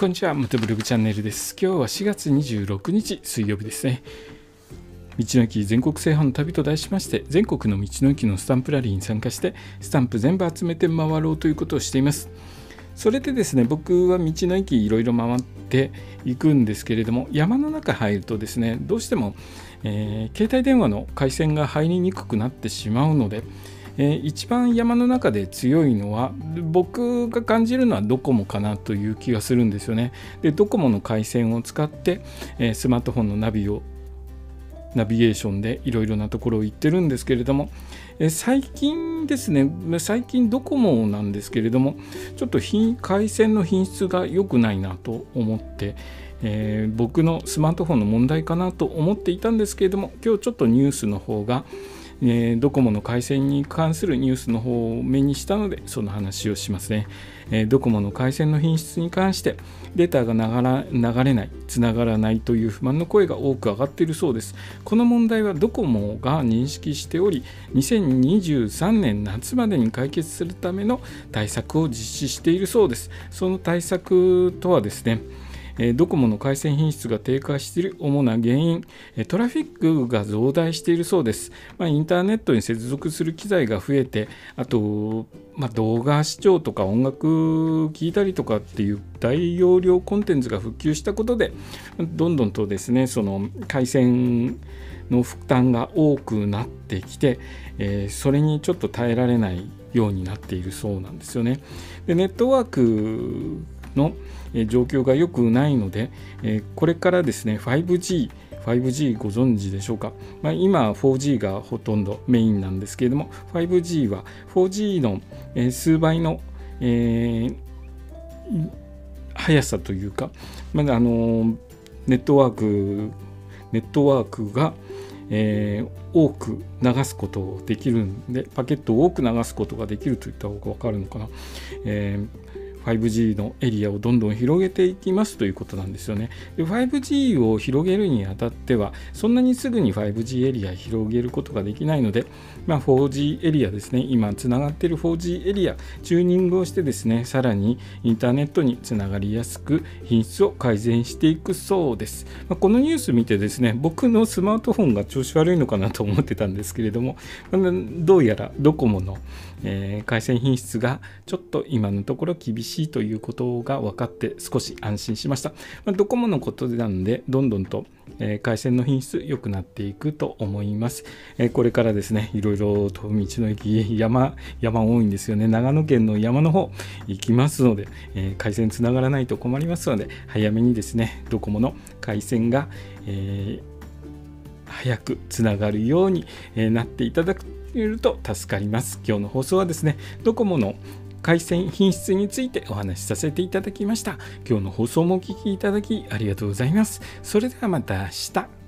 こんにちは、元ブログチャンネルです。今日は4月26日水曜日ですね。道の駅全国制覇の旅と題しまして、全国の道の駅のスタンプラリーに参加して、スタンプ全部集めて回ろうということをしています。それでですね、僕は道の駅いろいろ回っていくんですけれども、山の中入るとですね、どうしても、えー、携帯電話の回線が入りにくくなってしまうので、えー、一番山の中で強いのは僕が感じるのはドコモかなという気がするんですよね。でドコモの回線を使って、えー、スマートフォンのナビをナビゲーションでいろいろなところを行ってるんですけれども、え最近ですね最近ドコモなんですけれどもちょっと回線の品質が良くないなと思って、えー、僕のスマートフォンの問題かなと思っていたんですけれども今日ちょっとニュースの方がえー、ドコモの回線に関するニュースの方を目にしたのでその話をしますね、えー、ドコモの回線の品質に関してデータが流れないつながらないという不満の声が多く上がっているそうです。この問題はドコモが認識しており2023年夏までに解決するための対策を実施しているそうです。その対策とはですねドコモの回線品質が低下している主な原因、トラフィックが増大しているそうです。まあ、インターネットに接続する機材が増えて、あと、まあ、動画視聴とか音楽聴いたりとかっていう大容量コンテンツが普及したことで、どんどんとですね、その回線の負担が多くなってきて、えー、それにちょっと耐えられないようになっているそうなんですよね。でネットワークの状況が良くないので、これからですね 5G 5G ご存知でしょうか、まあ、今 4G がほとんどメインなんですけれども 5G は 4G の数倍の、えー、速さというか、まだあのネットワークネットワークが、えー、多く流すことができるんでパケットを多く流すことができるといった方が分かるのかな、えー 5G のエリアをどんどん広げていきますということなんですよね。で 5G を広げるにあたっては、そんなにすぐに 5G エリア広げることができないので、まあ、4G エリアですね、今つながっている 4G エリア、チューニングをしてですね、さらにインターネットにつながりやすく品質を改善していくそうです。まあ、このニュース見てですね、僕のスマートフォンが調子悪いのかなと思ってたんですけれども、どうやらドコモの、え、回線品質がちょっと今のところ厳しいしいということが分かって少し安心しました。まあ、ドコモのことなので、どんどんと、えー、回線の品質良くなっていくと思います。えー、これからですね、いろいろと道の駅、山、山多いんですよね。長野県の山の方行きますので、えー、回線つながらないと困りますので、早めにですね、ドコモの回線が、え早くつながるようになっていただくと助かります。今日の放送はですね、ドコモの回線品質についてお話しさせていただきました。今日の放送もお聴きいただきありがとうございます。それではまた明日。